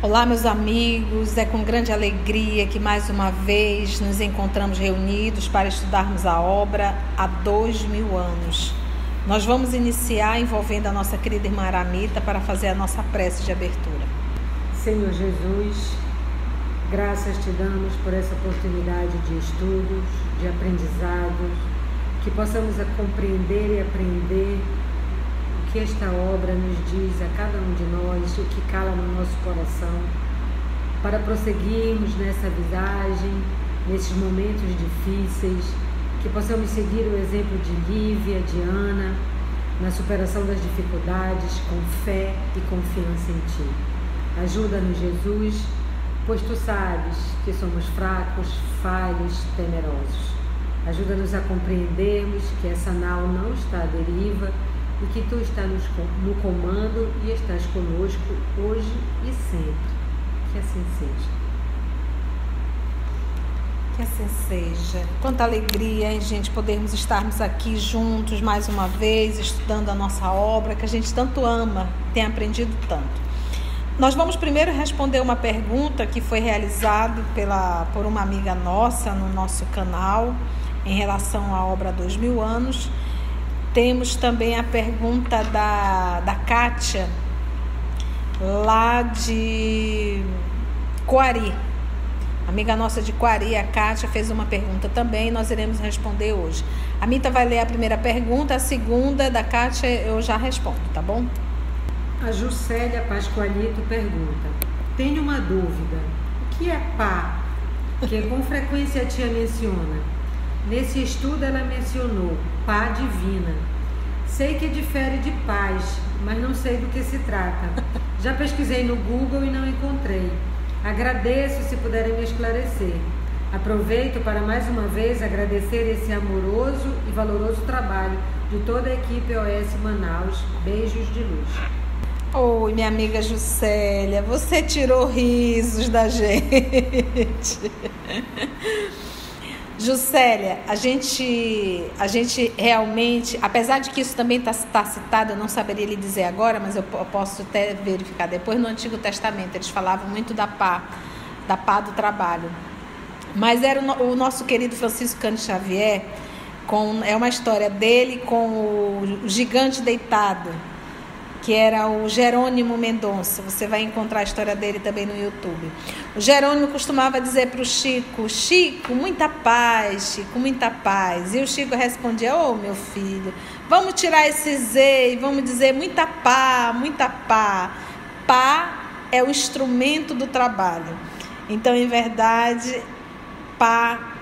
Olá, meus amigos, é com grande alegria que mais uma vez nos encontramos reunidos para estudarmos a obra há dois mil anos. Nós vamos iniciar envolvendo a nossa querida irmã Aramita para fazer a nossa prece de abertura. Senhor Jesus, graças te damos por essa oportunidade de estudos, de aprendizados, que possamos compreender e aprender que esta obra nos diz a cada um de nós, o que cala no nosso coração, para prosseguirmos nessa visagem, nesses momentos difíceis, que possamos seguir o exemplo de Lívia, de Ana, na superação das dificuldades, com fé e confiança em Ti. Ajuda-nos, Jesus, pois Tu sabes que somos fracos, falhos, temerosos. Ajuda-nos a compreendermos que essa nau não está à deriva e que tu estás no comando e estás conosco hoje e sempre. Que assim seja. Que assim seja. Quanta alegria, hein, gente, podermos estarmos aqui juntos mais uma vez, estudando a nossa obra, que a gente tanto ama, tem aprendido tanto. Nós vamos primeiro responder uma pergunta que foi realizada pela, por uma amiga nossa no nosso canal em relação à obra Dois Mil Anos. Temos também a pergunta da, da Kátia, lá de Coari. Amiga nossa de Coari, a Kátia, fez uma pergunta também, nós iremos responder hoje. A Mita vai ler a primeira pergunta, a segunda da Kátia eu já respondo, tá bom? A Juscelia Pascoalito pergunta: Tenho uma dúvida. O que é pá? Que com frequência a tia menciona. Nesse estudo ela mencionou pá divina. Sei que difere de paz, mas não sei do que se trata. Já pesquisei no Google e não encontrei. Agradeço se puderem me esclarecer. Aproveito para mais uma vez agradecer esse amoroso e valoroso trabalho de toda a equipe OS Manaus. Beijos de luz. Oi, minha amiga Juscelia, você tirou risos da gente. Juscelia, a gente, a gente realmente, apesar de que isso também está tá citado, eu não saberia lhe dizer agora, mas eu posso até verificar depois, no Antigo Testamento, eles falavam muito da pá, da pá do trabalho. Mas era o, o nosso querido Francisco Cândido Xavier, com, é uma história dele com o gigante deitado que era o Jerônimo Mendonça. Você vai encontrar a história dele também no YouTube. O Jerônimo costumava dizer para o Chico: Chico, muita paz, Chico, muita paz. E o Chico respondia: Ô oh, meu filho, vamos tirar esse Z e vamos dizer muita pá, muita pá. Pá é o instrumento do trabalho. Então, em verdade, pá,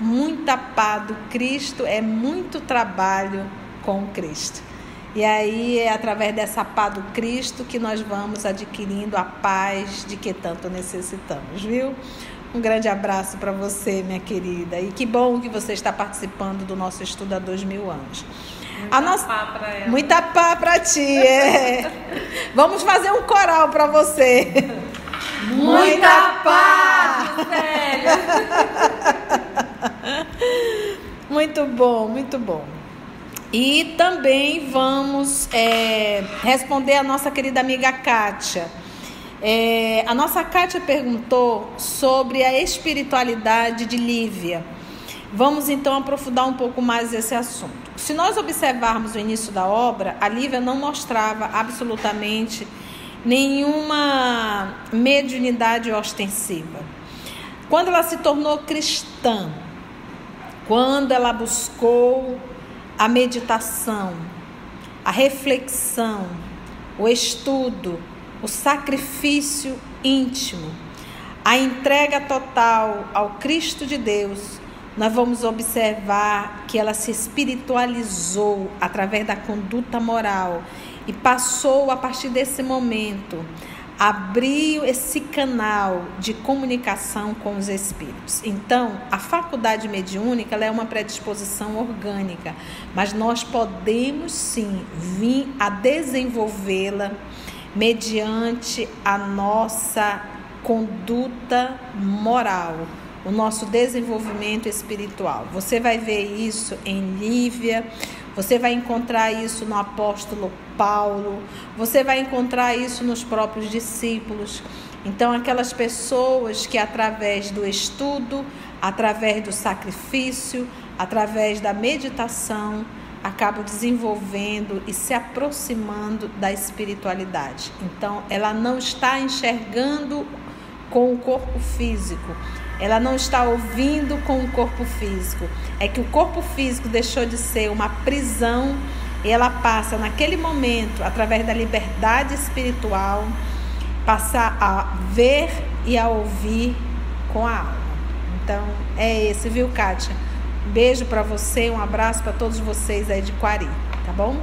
muita pá do Cristo é muito trabalho com Cristo. E aí é através dessa paz do Cristo que nós vamos adquirindo a paz de que tanto necessitamos, viu? Um grande abraço para você, minha querida. E que bom que você está participando do nosso estudo há dois mil anos. Muita a nossa... pá para ela. Muita pá para ti, é. Vamos fazer um coral para você. Muita paz, Célia. muito bom, muito bom. E também vamos é, responder a nossa querida amiga Kátia. É, a nossa Kátia perguntou sobre a espiritualidade de Lívia. Vamos então aprofundar um pouco mais esse assunto. Se nós observarmos o início da obra, a Lívia não mostrava absolutamente nenhuma mediunidade ostensiva. Quando ela se tornou cristã, quando ela buscou a meditação, a reflexão, o estudo, o sacrifício íntimo, a entrega total ao Cristo de Deus, nós vamos observar que ela se espiritualizou através da conduta moral e passou a partir desse momento abriu esse canal de comunicação com os espíritos. Então, a faculdade mediúnica é uma predisposição orgânica, mas nós podemos sim vir a desenvolvê-la mediante a nossa conduta moral, o nosso desenvolvimento espiritual. Você vai ver isso em Lívia, você vai encontrar isso no apóstolo Paulo, você vai encontrar isso nos próprios discípulos. Então, aquelas pessoas que, através do estudo, através do sacrifício, através da meditação, acabam desenvolvendo e se aproximando da espiritualidade. Então, ela não está enxergando com o corpo físico, ela não está ouvindo com o corpo físico. É que o corpo físico deixou de ser uma prisão ela passa, naquele momento, através da liberdade espiritual, passar a ver e a ouvir com a alma. Então, é esse, viu, Kátia? Beijo para você, um abraço para todos vocês aí de Quari, tá bom?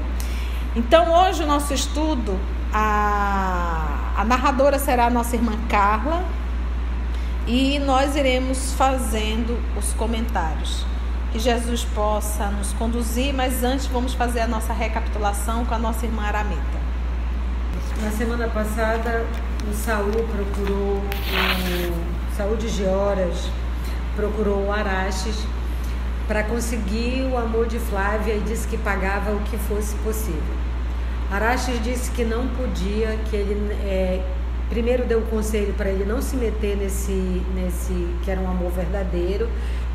Então, hoje o nosso estudo, a, a narradora será a nossa irmã Carla e nós iremos fazendo os comentários. Que Jesus possa nos conduzir, mas antes vamos fazer a nossa recapitulação com a nossa irmã Aramita. Na semana passada, o Saul procurou, o Saul de procurou o para conseguir o amor de Flávia e disse que pagava o que fosse possível. Araxes disse que não podia, que ele é, primeiro deu o conselho para ele não se meter nesse, nesse que era um amor verdadeiro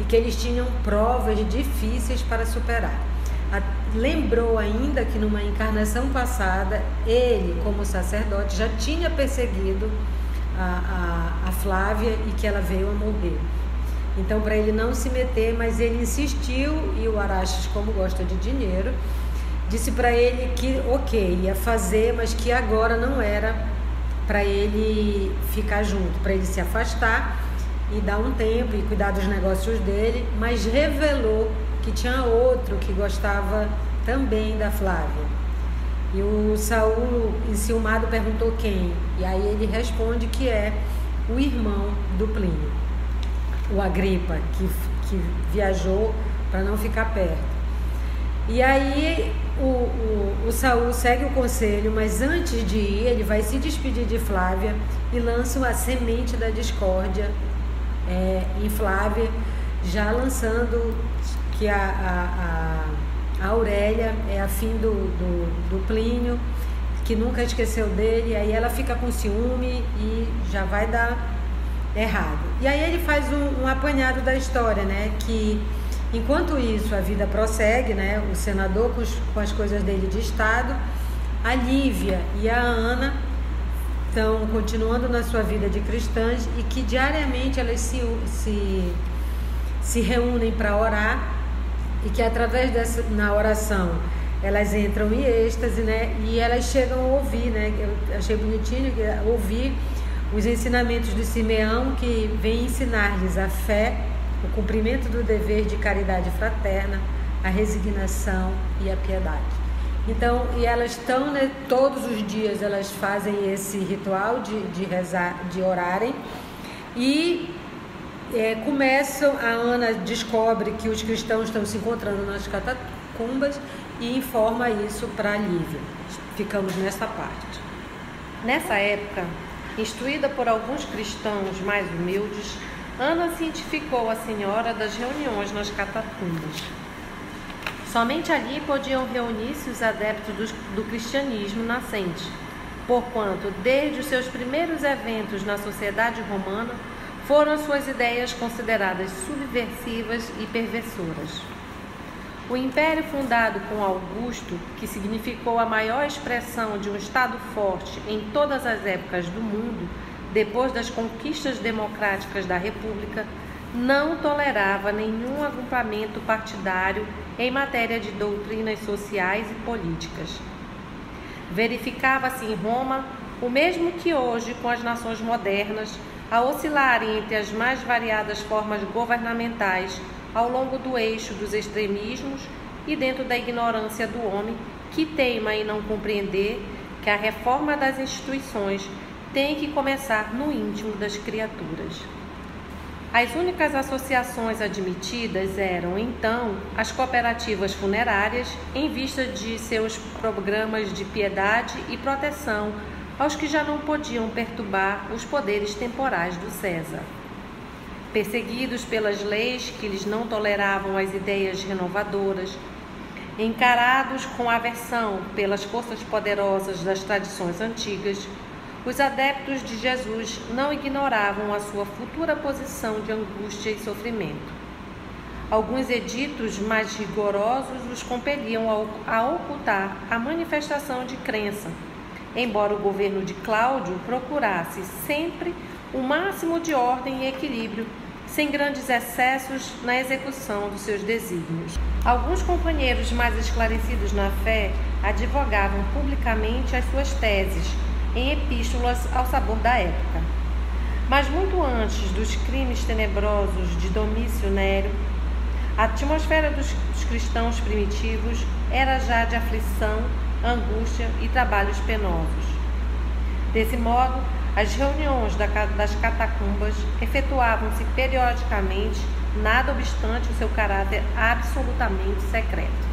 e que eles tinham provas difíceis para superar. Lembrou ainda que numa encarnação passada ele, como sacerdote, já tinha perseguido a, a, a Flávia e que ela veio a morrer. Então, para ele não se meter, mas ele insistiu e o Araxes, como gosta de dinheiro, disse para ele que, ok, ia fazer, mas que agora não era para ele ficar junto, para ele se afastar e dar um tempo e cuidar dos negócios dele, mas revelou que tinha outro que gostava também da Flávia. E o Saul, enciumado, perguntou quem. E aí ele responde que é o irmão do Plínio o Agripa, que, que viajou para não ficar perto. E aí o, o, o Saul segue o conselho, mas antes de ir, ele vai se despedir de Flávia e lança a semente da discórdia é, em Flávia, já lançando que a, a, a, Aurélia é afim do, do, do Plínio, que nunca esqueceu dele, aí ela fica com ciúme e já vai dar errado. E aí ele faz um, um apanhado da história, né? Que enquanto isso a vida prossegue, né? O senador com, os, com as coisas dele de Estado, a Lívia e a Ana estão continuando na sua vida de cristãs e que diariamente elas se, se, se reúnem para orar e que através dessa na oração elas entram em êxtase, né? E elas chegam a ouvir, né? Eu achei bonitinho ouvir os ensinamentos de Simeão que vem ensinar-lhes a fé, o cumprimento do dever de caridade fraterna, a resignação e a piedade. Então, e elas estão, né, todos os dias elas fazem esse ritual de, de rezar, de orarem e é, começam, a Ana descobre que os cristãos estão se encontrando nas catacumbas e informa isso para Lívia. Ficamos nessa parte. Nessa época, Instruída por alguns cristãos mais humildes, Ana cientificou a senhora das reuniões nas catacumbas. Somente ali podiam reunir-se os adeptos do, do cristianismo nascente, porquanto, desde os seus primeiros eventos na sociedade romana, foram suas ideias consideradas subversivas e perversoras. O império fundado com Augusto, que significou a maior expressão de um Estado forte em todas as épocas do mundo, depois das conquistas democráticas da República, não tolerava nenhum agrupamento partidário em matéria de doutrinas sociais e políticas. Verificava-se em Roma o mesmo que hoje com as nações modernas, a oscilarem entre as mais variadas formas governamentais ao longo do eixo dos extremismos e dentro da ignorância do homem que teima em não compreender que a reforma das instituições tem que começar no íntimo das criaturas. As únicas associações admitidas eram, então, as cooperativas funerárias, em vista de seus programas de piedade e proteção aos que já não podiam perturbar os poderes temporais do César. perseguidos pelas leis que lhes não toleravam as ideias renovadoras, encarados com aversão pelas forças poderosas das tradições antigas, os adeptos de Jesus não ignoravam a sua futura posição de angústia e sofrimento. Alguns editos mais rigorosos os compeliam a ocultar a manifestação de crença, embora o governo de Cláudio procurasse sempre o máximo de ordem e equilíbrio, sem grandes excessos na execução dos seus desígnios. Alguns companheiros mais esclarecidos na fé advogavam publicamente as suas teses em epístolas ao sabor da época. Mas muito antes dos crimes tenebrosos de Domício Nério, a atmosfera dos, cristãos primitivos era já de aflição, angústia e trabalhos penosos. Desse modo, as reuniões das catacumbas efetuavam-se periodicamente, nada obstante o seu caráter absolutamente secreto.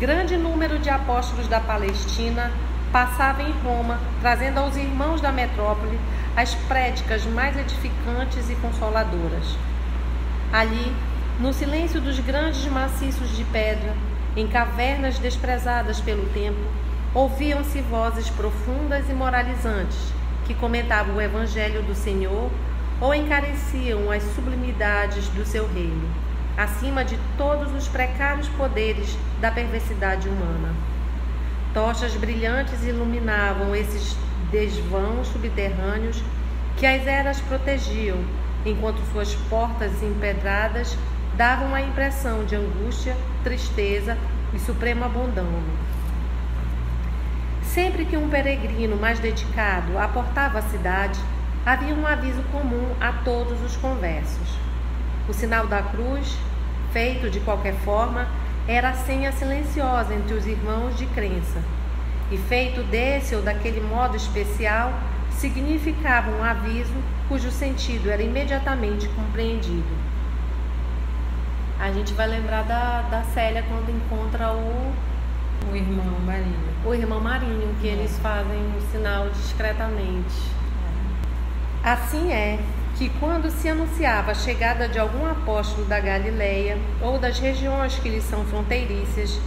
Grande número de apóstolos da Palestina passava em Roma, trazendo aos irmãos da metrópole as prédicas mais edificantes e consoladoras. Ali, no silêncio dos grandes maciços de pedra, em cavernas desprezadas pelo tempo, ouviam-se vozes profundas e moralizantes que comentavam o evangelho do Senhor ou encareciam as sublimidades do seu reino, acima de todos os precários poderes da perversidade humana. Tochas brilhantes iluminavam esses desvãos subterrâneos que as eras protegiam, enquanto suas portas empedradas davam a impressão de angústia, tristeza e supremo abandono. Sempre que um peregrino mais dedicado aportava a cidade, havia um aviso comum a todos os conversos. O sinal da cruz, feito de qualquer forma, era a senha silenciosa entre os irmãos de crença, e feito desse ou daquele modo especial, significava um aviso cujo sentido era imediatamente compreendido. A gente vai lembrar da, da Célia quando encontra o. O irmão Marinho. O irmão Marinho, que é. eles fazem o sinal discretamente. É. Assim é que quando se anunciava a chegada de algum apóstolo da Galileia ou das regiões que lhes são fronteiriças,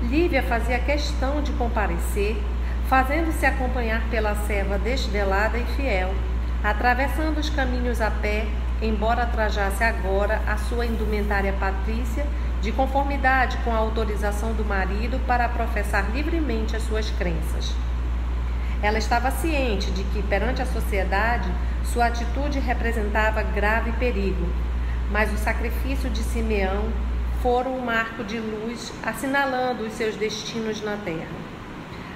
Lívia fazia questão de comparecer, fazendo-se acompanhar pela serva desvelada e fiel, atravessando os caminhos a pé embora trajasse agora a sua indumentária patrícia, de conformidade com a autorização do marido para professar livremente as suas crenças. Ela estava ciente de que, perante a sociedade, sua atitude representava grave perigo, mas o sacrifício de Simeão fora um marco de luz assinalando os seus destinos na terra.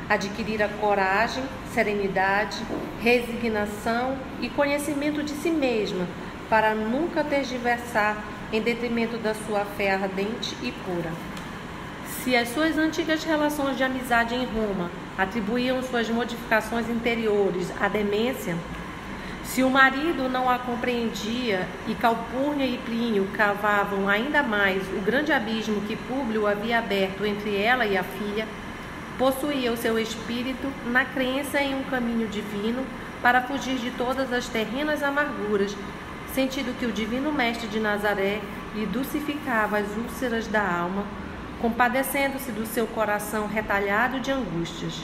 Adquirira coragem, serenidade, resignação e conhecimento de si mesma para nunca tergiversar em detrimento da sua fé ardente e pura. Se as suas antigas relações de amizade em Roma atribuíam suas modificações interiores à demência, se o marido não a compreendia e Calpurnia e Plínio cavavam ainda mais o grande abismo que Públio havia aberto entre ela e a filha, possuía o seu espírito na crença em um caminho divino para fugir de todas as terrenas amarguras sentido que o Divino Mestre de Nazaré lhe dulcificava as úlceras da alma, compadecendo-se do seu coração retalhado de angústias.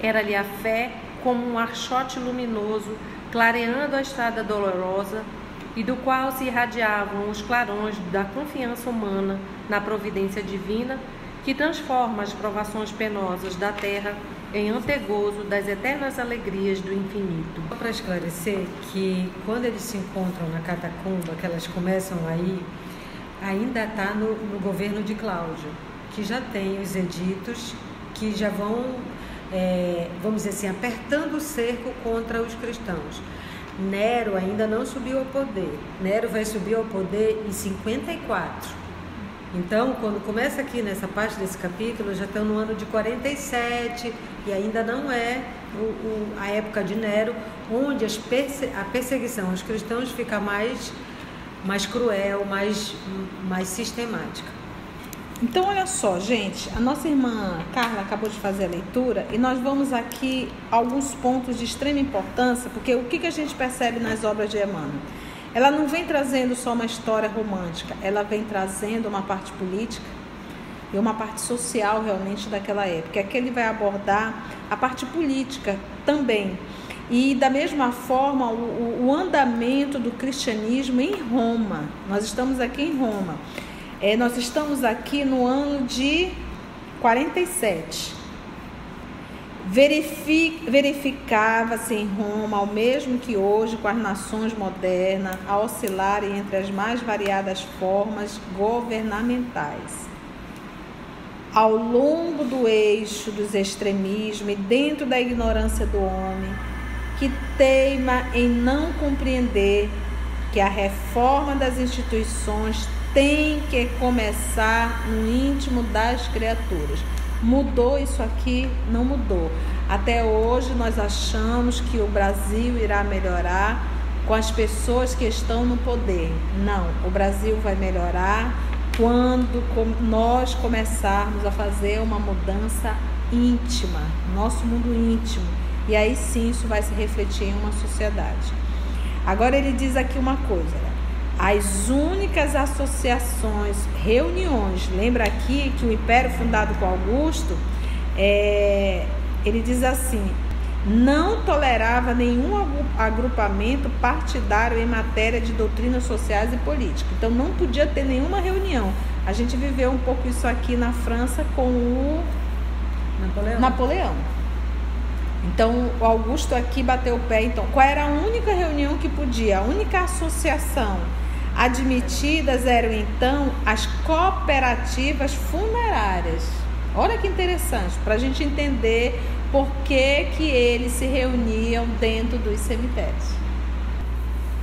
Era-lhe a fé como um archote luminoso, clareando a estrada dolorosa, e do qual se irradiavam os clarões da confiança humana na providência divina, que transforma as provações penosas da terra em antegozo das eternas alegrias do infinito. Só para esclarecer que quando eles se encontram na catacumba, que elas começam aí, ainda está no, no, governo de Cláudio, que já tem os editos que já vão, é, vamos dizer assim, apertando o cerco contra os cristãos. Nero ainda não subiu ao poder. Nero vai subir ao poder em 54. Então, quando começa aqui nessa parte desse capítulo, já estão no ano de 47 e ainda não é o, o, a época de Nero, onde perse a perseguição aos cristãos fica mais, mais cruel, mais, mais sistemática. Então, olha só, gente, a nossa irmã Carla acabou de fazer a leitura e nós vamos aqui alguns pontos de extrema importância, porque o que, que a gente percebe nas obras de Emmanuel? ela não vem trazendo só uma história romântica, ela vem trazendo uma parte política e uma parte social realmente daquela época. Aqui ele vai abordar a parte política também. E da mesma forma, o, o andamento do cristianismo em Roma. Nós estamos aqui em Roma. É, nós estamos aqui no ano de 47. Verificava-se em Roma, ao mesmo que hoje, com as nações modernas, a oscilarem entre as mais variadas formas governamentais. Ao longo do eixo dos extremismos e dentro da ignorância do homem, que teima em não compreender que a reforma das instituições tem que começar no íntimo das criaturas. Mudou isso aqui? Não mudou. Até hoje nós achamos que o Brasil irá melhorar com as pessoas que estão no poder. Não, o Brasil vai melhorar quando nós começarmos a fazer uma mudança íntima, nosso mundo íntimo. E aí sim isso vai se refletir em uma sociedade. Agora ele diz aqui uma coisa: as únicas associações, reuniões, lembra aqui que o império fundado por Augusto, é, ele diz assim: não tolerava nenhum agrupamento partidário em matéria de doutrinas sociais e política. Então não podia ter nenhuma reunião. A gente viveu um pouco isso aqui na França com o Napoleão. Napoleão. Então o Augusto aqui bateu o pé. Então, qual era a única reunião que podia? A única associação Admitidas eram então as cooperativas funerárias. Olha que interessante, para a gente entender por que, que eles se reuniam dentro dos cemitérios.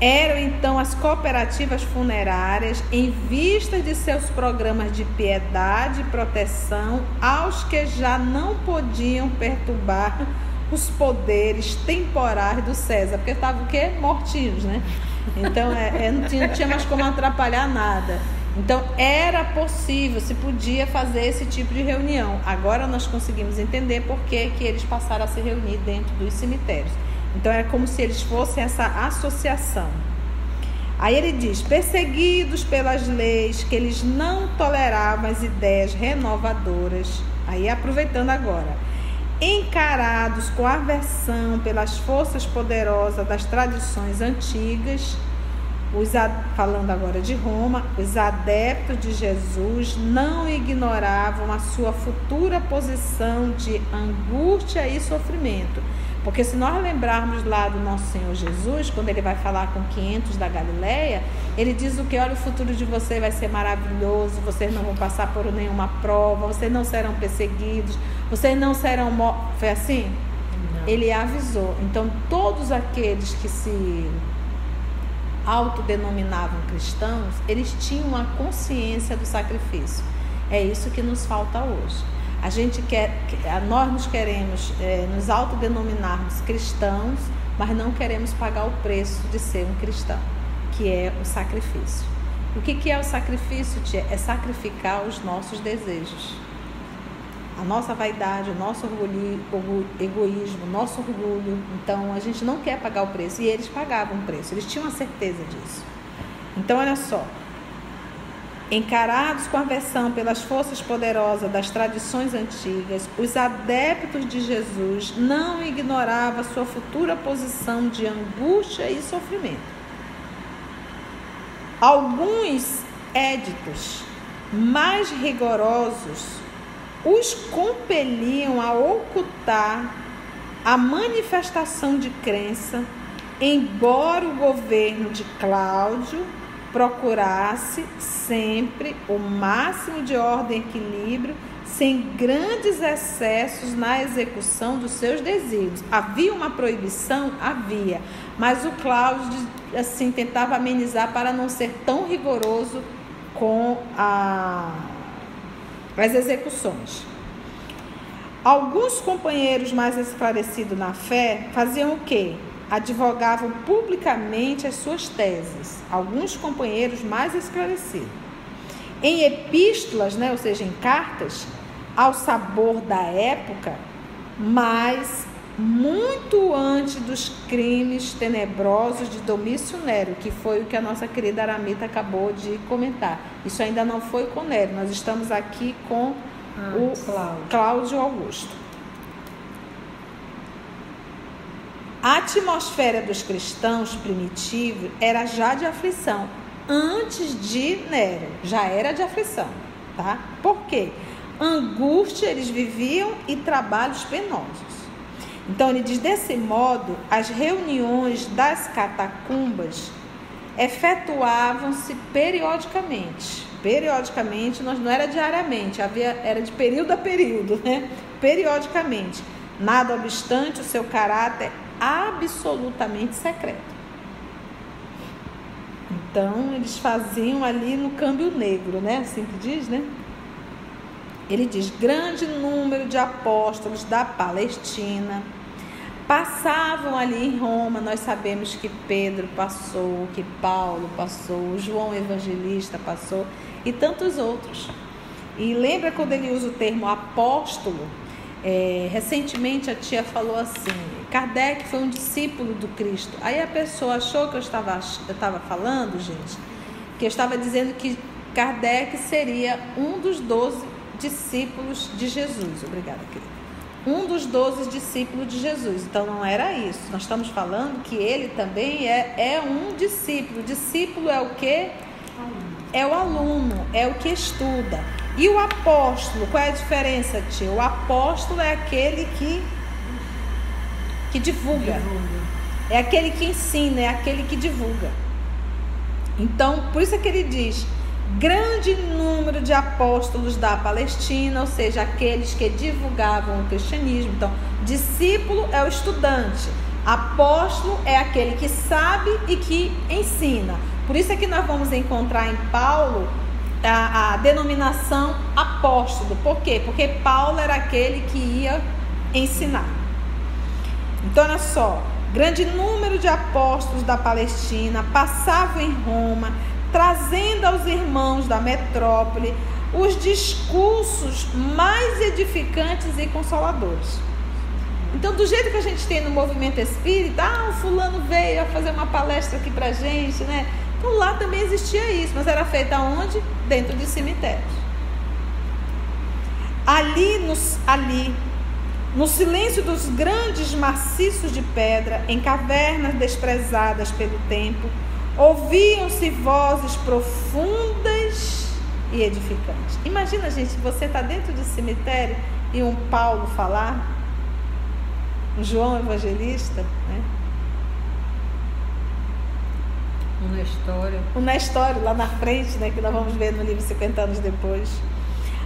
Eram então as cooperativas funerárias em vista de seus programas de piedade e proteção aos que já não podiam perturbar os poderes temporais do César, porque estavam o quê? Mortinhos, né? Então é, é, não, tinha, não tinha mais como atrapalhar nada. Então era possível, se podia fazer esse tipo de reunião. Agora nós conseguimos entender por que, que eles passaram a se reunir dentro dos cemitérios. Então era como se eles fossem essa associação. Aí ele diz: perseguidos pelas leis, que eles não toleravam as ideias renovadoras. Aí aproveitando agora encarados com aversão pelas forças poderosas das tradições antigas, os, falando agora de Roma, os adeptos de Jesus não ignoravam a sua futura posição de angústia e sofrimento porque se nós lembrarmos lá do nosso Senhor Jesus, quando ele vai falar com 500 da Galileia, ele diz o que? Olha, o futuro de você vai ser maravilhoso, vocês não vão passar por nenhuma prova, vocês não serão perseguidos, vocês não serão mortos. Foi assim? Não. Ele avisou. Então, todos aqueles que se autodenominavam cristãos, eles tinham a consciência do sacrifício. É isso que nos falta hoje. A gente quer, nós nos queremos é, nos autodenominarmos cristãos, mas não queremos pagar o preço de ser um cristão, que é o sacrifício. O que, que é o sacrifício, tia? É sacrificar os nossos desejos. A nossa vaidade, o nosso orgulho, egoísmo, o nosso orgulho. Então a gente não quer pagar o preço. E eles pagavam o preço, eles tinham a certeza disso. Então, olha só, Encarados com aversão pelas forças poderosas das tradições antigas, os adeptos de Jesus não ignoravam sua futura posição de angústia e sofrimento. Alguns éditos mais rigorosos os compeliam a ocultar a manifestação de crença, embora o governo de Cláudio procurasse sempre o máximo de ordem e equilíbrio, sem grandes excessos na execução dos seus desígnios. Havia uma proibição? Havia, mas o Cláudio assim tentava amenizar para não ser tão rigoroso com a, as execuções. Alguns companheiros mais esclarecidos na fé faziam o quê? Advogavam publicamente as suas teses, alguns companheiros mais esclarecidos. Em epístolas, né, ou seja, em cartas, ao sabor da época, mas muito antes dos crimes tenebrosos de Domício Nero, que foi o que a nossa querida Aramita acabou de comentar. Isso ainda não foi com Nero, nós estamos aqui com ah, o Cláudio. Cláudio Augusto. A atmosfera dos cristãos primitivos era já de aflição, antes de Nero, já era de aflição, tá? Por quê? Angústia eles viviam e trabalhos penosos. Então ele diz desse modo, as reuniões das catacumbas efetuavam-se periodicamente. Periodicamente, não era diariamente, havia, era de período a período, né? Periodicamente. Nada obstante o seu caráter absolutamente secreto. Então, eles faziam ali no câmbio negro, né? Assim que diz, né? Ele diz: grande número de apóstolos da Palestina passavam ali em Roma. Nós sabemos que Pedro passou, que Paulo passou, João Evangelista passou e tantos outros. E lembra quando ele usa o termo apóstolo? É, recentemente a tia falou assim: Kardec foi um discípulo do Cristo. Aí a pessoa achou que eu estava, eu estava falando, gente, que eu estava dizendo que Kardec seria um dos doze discípulos de Jesus. Obrigada, querida um dos doze discípulos de Jesus. Então não era isso. Nós estamos falando que ele também é, é um discípulo. discípulo é o que? É o aluno, é o que estuda. E o apóstolo, qual é a diferença, tio? O apóstolo é aquele que que divulga. divulga. É aquele que ensina, é aquele que divulga. Então, por isso é que ele diz: grande número de apóstolos da Palestina, ou seja, aqueles que divulgavam o cristianismo. Então, discípulo é o estudante, apóstolo é aquele que sabe e que ensina. Por isso é que nós vamos encontrar em Paulo a, a denominação apóstolo. Por quê? Porque Paulo era aquele que ia ensinar. Então, olha só, grande número de apóstolos da Palestina passavam em Roma trazendo aos irmãos da metrópole os discursos mais edificantes e consoladores. Então, do jeito que a gente tem no movimento espírita, ah, o fulano veio a fazer uma palestra aqui pra gente, né? Então lá também existia isso, mas era feita onde? Dentro de cemitérios. Ali, nos, ali, no silêncio dos grandes maciços de pedra, em cavernas desprezadas pelo tempo, Ouviam-se vozes profundas e edificantes. Imagina, gente, você está dentro do cemitério e um Paulo falar, um João Evangelista, né? Um na história. Um na história, lá na frente, né? Que nós vamos ver no livro 50 anos depois.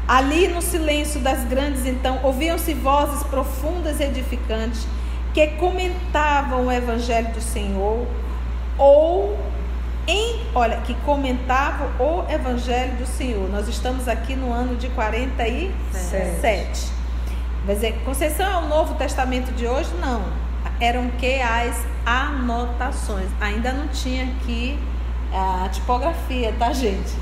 Ali no silêncio das grandes, então, ouviam-se vozes profundas e edificantes que comentavam o Evangelho do Senhor ou em, olha, que comentava o Evangelho do Senhor. Nós estamos aqui no ano de 47. Vai dizer, Conceição é o Novo Testamento de hoje? Não. Eram que as anotações. Ainda não tinha aqui a tipografia, tá, gente?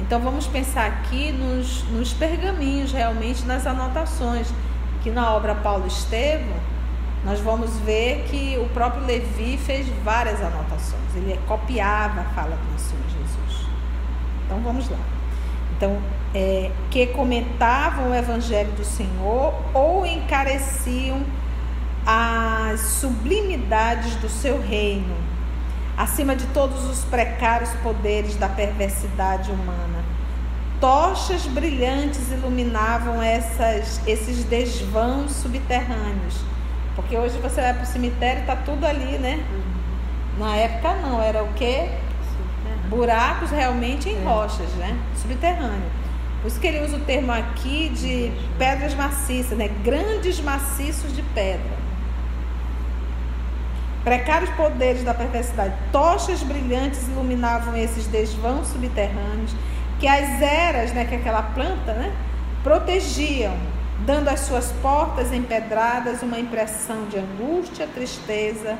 Então vamos pensar aqui nos, nos pergaminhos, realmente nas anotações. Que na obra Paulo Estevam, nós vamos ver que o próprio Levi fez várias anotações. Ele copiava a fala do Senhor Jesus. Então vamos lá. Então, é, que comentavam o Evangelho do Senhor ou encareciam as sublimidades do seu reino, acima de todos os precários poderes da perversidade humana. Tochas brilhantes iluminavam essas, esses desvãos subterrâneos porque hoje você vai para o cemitério e está tudo ali, né? Uhum. Na época não, era o quê? Buracos realmente em é. rochas, né? Subterrâneo. Por isso que ele usa o termo aqui de pedras maciças, né? Grandes maciços de pedra. Precários poderes da perversidade, tochas brilhantes iluminavam esses desvãos subterrâneos que as eras, né, que aquela planta, né, protegiam dando às suas portas empedradas uma impressão de angústia, tristeza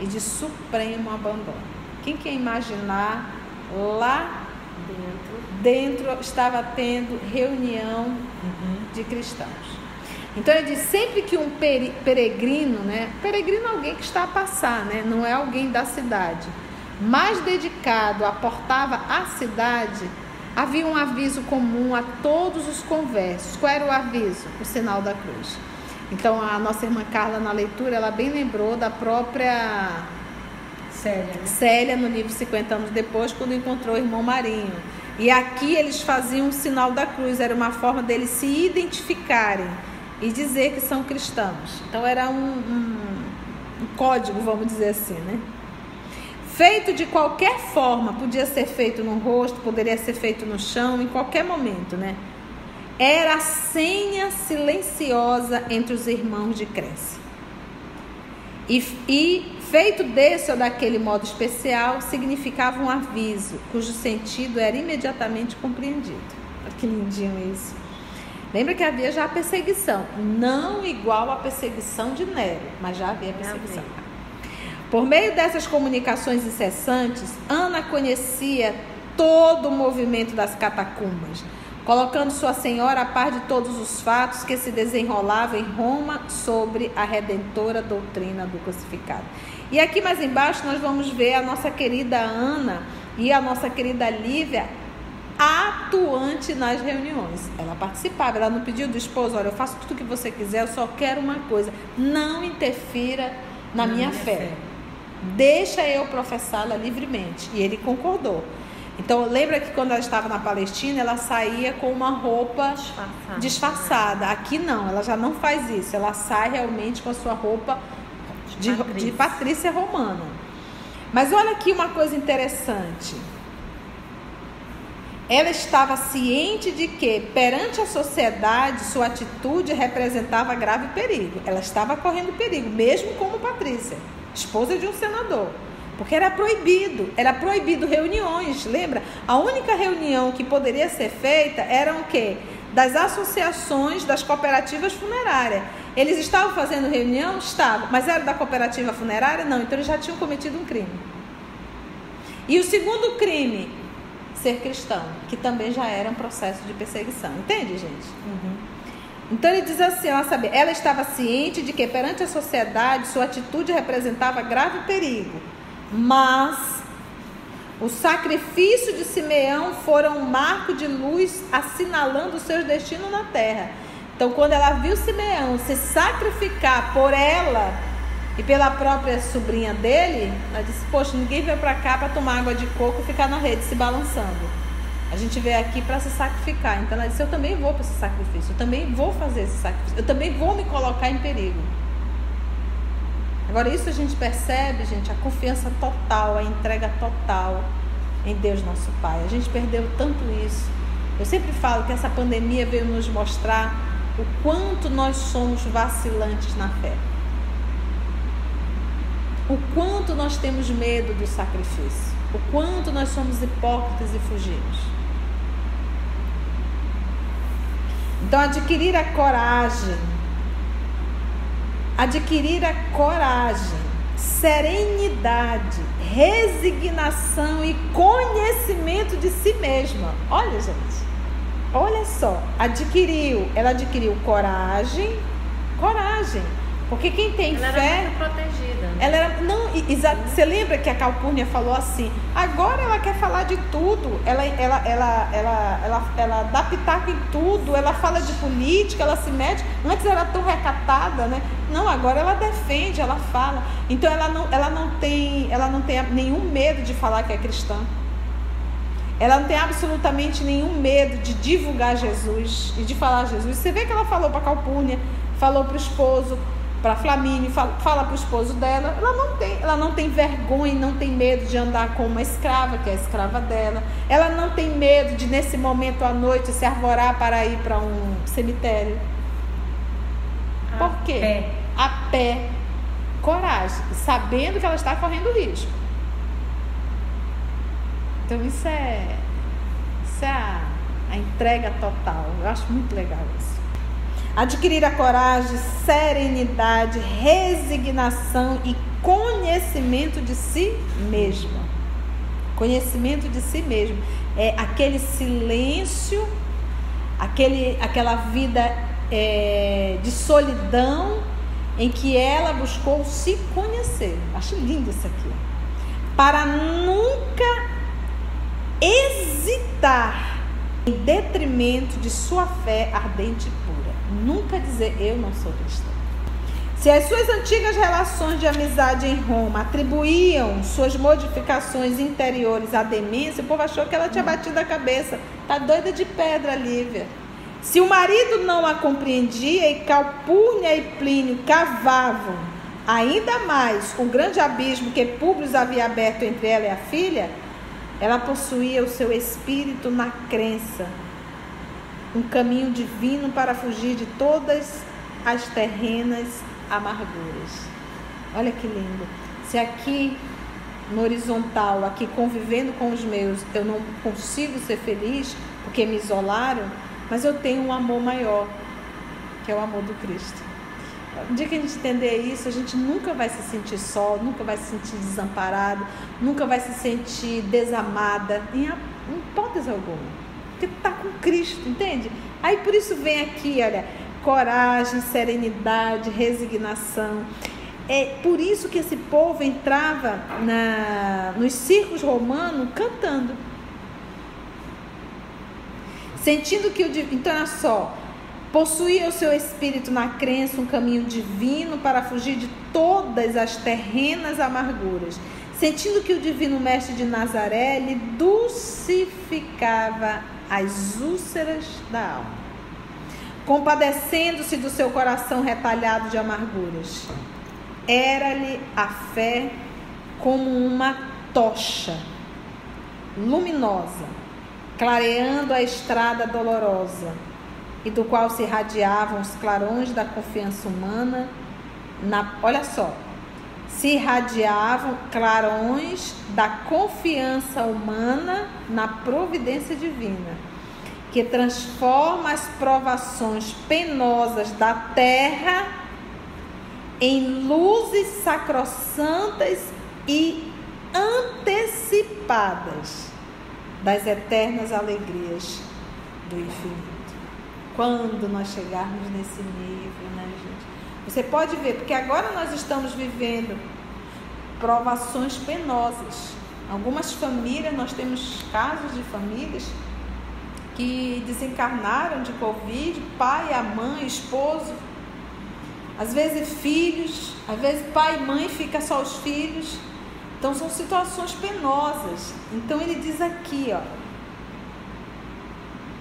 e de supremo abandono. Quem quer imaginar lá dentro, dentro estava tendo reunião uhum. de cristãos. Então ele diz sempre que um peregrino, né? Peregrino é alguém que está a passar, né? Não é alguém da cidade. Mais dedicado aportava a cidade, havia um aviso comum a todos os conversos. Qual era o aviso? O sinal da cruz. Então a nossa irmã Carla na leitura, ela bem lembrou da própria Célia, né? Célia no livro 50 anos depois, quando encontrou o irmão Marinho. E aqui eles faziam o sinal da cruz, era uma forma deles se identificarem e dizer que são cristãos. Então era um, um, um código, vamos dizer assim, né? Feito de qualquer forma, podia ser feito no rosto, poderia ser feito no chão, em qualquer momento, né? Era a senha silenciosa entre os irmãos de crença. E, e feito desse ou daquele modo especial, significava um aviso, cujo sentido era imediatamente compreendido. Olha que lindinho isso. Lembra que havia já a perseguição, não igual à perseguição de Nero, mas já havia perseguição. Por meio dessas comunicações incessantes, Ana conhecia todo o movimento das catacumbas, colocando sua senhora a par de todos os fatos que se desenrolavam em Roma sobre a redentora doutrina do crucificado. E aqui mais embaixo nós vamos ver a nossa querida Ana e a nossa querida Lívia atuante nas reuniões. Ela participava, ela não pediu do esposo, olha, eu faço tudo o que você quiser, eu só quero uma coisa, não interfira na, na minha, minha, fé. fé. Deixa eu professá-la livremente. E ele concordou. Então, lembra que quando ela estava na Palestina, ela saía com uma roupa disfarçada. disfarçada. Aqui não, ela já não faz isso. Ela sai realmente com a sua roupa de, de, Patrícia. de Patrícia romana. Mas olha aqui uma coisa interessante. Ela estava ciente de que, perante a sociedade, sua atitude representava grave perigo. Ela estava correndo perigo, mesmo como Patrícia, esposa de um senador. Porque era proibido, era proibido reuniões, lembra? A única reunião que poderia ser feita era o quê? Das associações das cooperativas funerárias. Eles estavam fazendo reunião? Estavam. Mas era da cooperativa funerária? Não. Então eles já tinham cometido um crime. E o segundo crime ser cristão, que também já era um processo de perseguição. Entende, gente? Uhum. Então ele diz assim, ela, sabe, ela estava ciente de que perante a sociedade sua atitude representava grave perigo, mas o sacrifício de Simeão fora um marco de luz assinalando os seus destinos na terra. Então, quando ela viu Simeão se sacrificar por ela, e pela própria sobrinha dele, ela disse: Poxa, ninguém veio para cá para tomar água de coco e ficar na rede se balançando. A gente veio aqui para se sacrificar. Então ela disse: Eu também vou para esse sacrifício, eu também vou fazer esse sacrifício, eu também vou me colocar em perigo. Agora, isso a gente percebe, gente, a confiança total, a entrega total em Deus nosso Pai. A gente perdeu tanto isso. Eu sempre falo que essa pandemia veio nos mostrar o quanto nós somos vacilantes na fé o quanto nós temos medo do sacrifício, o quanto nós somos hipócritas e fugimos. Então, adquirir a coragem, adquirir a coragem, serenidade, resignação e conhecimento de si mesma. Olha, gente, olha só, adquiriu, ela adquiriu coragem, coragem porque quem tem ela fé. Era muito protegida. Ela era. Não, você lembra que a Calpurnia falou assim? Agora ela quer falar de tudo. Ela, ela, ela, ela, ela, ela dá pitaco em tudo. Ela fala de política, ela se mete. Antes era tão recatada, né? Não, agora ela defende, ela fala. Então ela não, ela não tem, ela não tem nenhum medo de falar que é cristã. Ela não tem absolutamente nenhum medo de divulgar Jesus e de falar Jesus. Você vê que ela falou para Calpurnia, falou para o esposo, para Flamínio, fala, fala para o esposo dela, ela não tem, ela não tem vergonha, não tem medo de andar com uma escrava, que é a escrava dela. Ela não tem medo de nesse momento à noite se arvorar para ir para um cemitério. A Por quê? Pé. A pé. Coragem, sabendo que ela está correndo risco. Então isso é, isso é a, a entrega total. Eu acho muito legal isso. Adquirir a coragem, serenidade, resignação e conhecimento de si mesmo. Conhecimento de si mesmo é aquele silêncio, aquele, aquela vida é, de solidão em que ela buscou se conhecer. Acho lindo isso aqui. Para nunca hesitar em detrimento de sua fé ardente e pura. Nunca dizer eu não sou cristã. Se as suas antigas relações de amizade em Roma atribuíam suas modificações interiores à demência, o povo achou que ela tinha batido a cabeça. Tá doida de pedra, Lívia. Se o marido não a compreendia e Calpurnia e Plínio cavavam ainda mais o grande abismo que Públio havia aberto entre ela e a filha, ela possuía o seu espírito na crença, um caminho divino para fugir de todas as terrenas amarguras. Olha que lindo. Se aqui no horizontal, aqui convivendo com os meus, eu não consigo ser feliz porque me isolaram, mas eu tenho um amor maior, que é o amor do Cristo. No dia que a gente entender isso, a gente nunca vai se sentir só, nunca vai se sentir desamparado, nunca vai se sentir desamada, em hipótese alguma. Porque está com Cristo, entende? Aí por isso vem aqui, olha, coragem, serenidade, resignação. É por isso que esse povo entrava na, nos circos romanos cantando. Sentindo que o. Então, olha só. Possuía o seu espírito na crença um caminho divino para fugir de todas as terrenas amarguras. Sentindo que o divino mestre de Nazaré lhe dulcificava as úlceras da alma. Compadecendo-se do seu coração retalhado de amarguras. Era-lhe a fé como uma tocha luminosa clareando a estrada dolorosa, e do qual se irradiavam os clarões da confiança humana. Na, olha só, se irradiavam clarões da confiança humana na providência divina, que transforma as provações penosas da terra em luzes sacrossantas e antecipadas das eternas alegrias do infinito. Quando nós chegarmos nesse nível, né? Você pode ver, porque agora nós estamos vivendo provações penosas. Algumas famílias, nós temos casos de famílias que desencarnaram de Covid, pai, a mãe, esposo, às vezes filhos, às vezes pai e mãe fica só os filhos. Então são situações penosas. Então ele diz aqui, ó,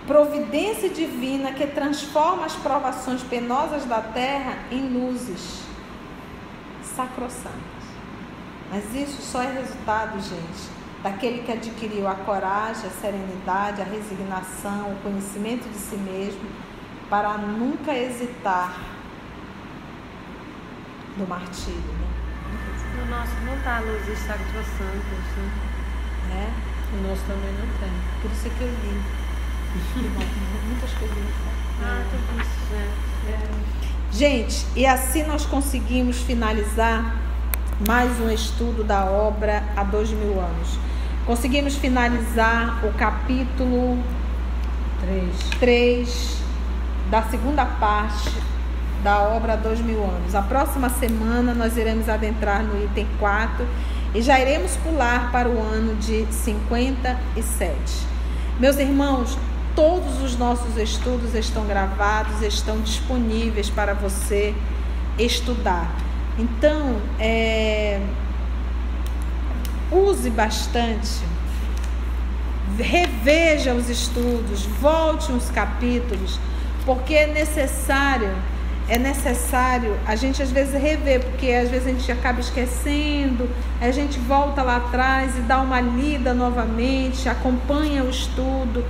providência divina que transforma as provações penosas da terra em luzes sacrossantas. Mas isso só é resultado, gente, daquele que adquiriu a coragem, a serenidade, a resignação, o conhecimento de si mesmo, para nunca hesitar no martírio. Né? No nosso não está luzes sacrossantas, né? É? O nosso também não tem. Por isso é que eu li. Muitas coisas. Ah, tudo isso. Gente, e assim nós conseguimos finalizar mais um estudo da obra há dois mil anos. Conseguimos finalizar o capítulo 3, 3 da segunda parte da obra há dois mil anos. A próxima semana nós iremos adentrar no item 4 e já iremos pular para o ano de 57. Meus irmãos, todos os nossos estudos estão gravados, estão disponíveis para você estudar. Então, é, use bastante, reveja os estudos, volte uns capítulos, porque é necessário é necessário a gente às vezes rever, porque às vezes a gente acaba esquecendo, a gente volta lá atrás e dá uma lida novamente, acompanha o estudo,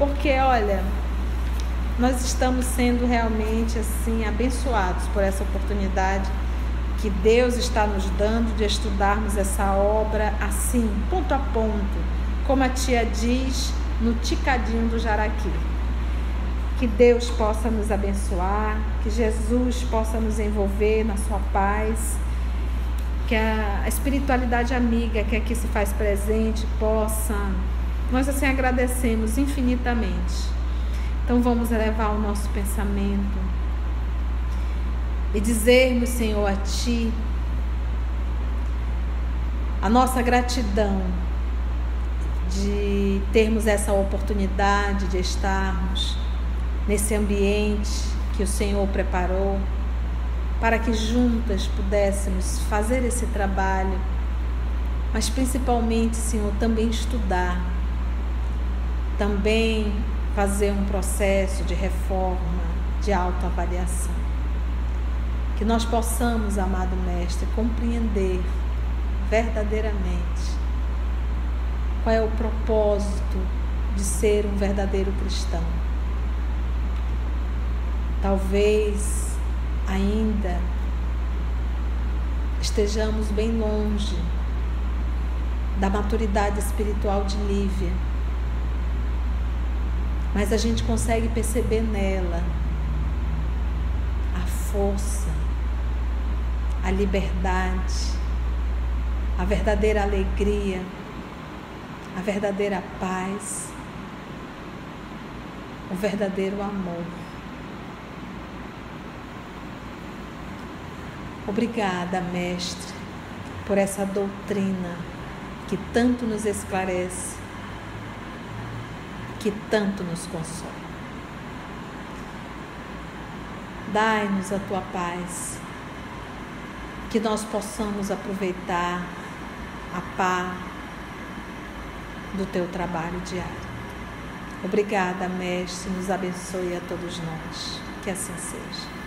porque olha, nós estamos sendo realmente assim abençoados por essa oportunidade que Deus está nos dando de estudarmos essa obra assim, ponto a ponto, como a tia diz, no ticadinho do jaraqui. Que Deus possa nos abençoar, que Jesus possa nos envolver na sua paz, que a espiritualidade amiga que aqui se faz presente possa. Nós assim agradecemos infinitamente. Então vamos elevar o nosso pensamento e dizermos, Senhor, a Ti a nossa gratidão de termos essa oportunidade de estarmos nesse ambiente que o Senhor preparou para que juntas pudéssemos fazer esse trabalho, mas principalmente, Senhor, também estudar, também fazer um processo de reforma, de autoavaliação. Que nós possamos, amado Mestre, compreender verdadeiramente qual é o propósito de ser um verdadeiro cristão. Talvez ainda estejamos bem longe da maturidade espiritual de Lívia, mas a gente consegue perceber nela a força, a liberdade, a verdadeira alegria, a verdadeira paz, o verdadeiro amor. Obrigada, Mestre, por essa doutrina que tanto nos esclarece, que tanto nos consola. Dai-nos a tua paz, que nós possamos aproveitar a paz do teu trabalho diário. Obrigada, Mestre, nos abençoe a todos nós. Que assim seja.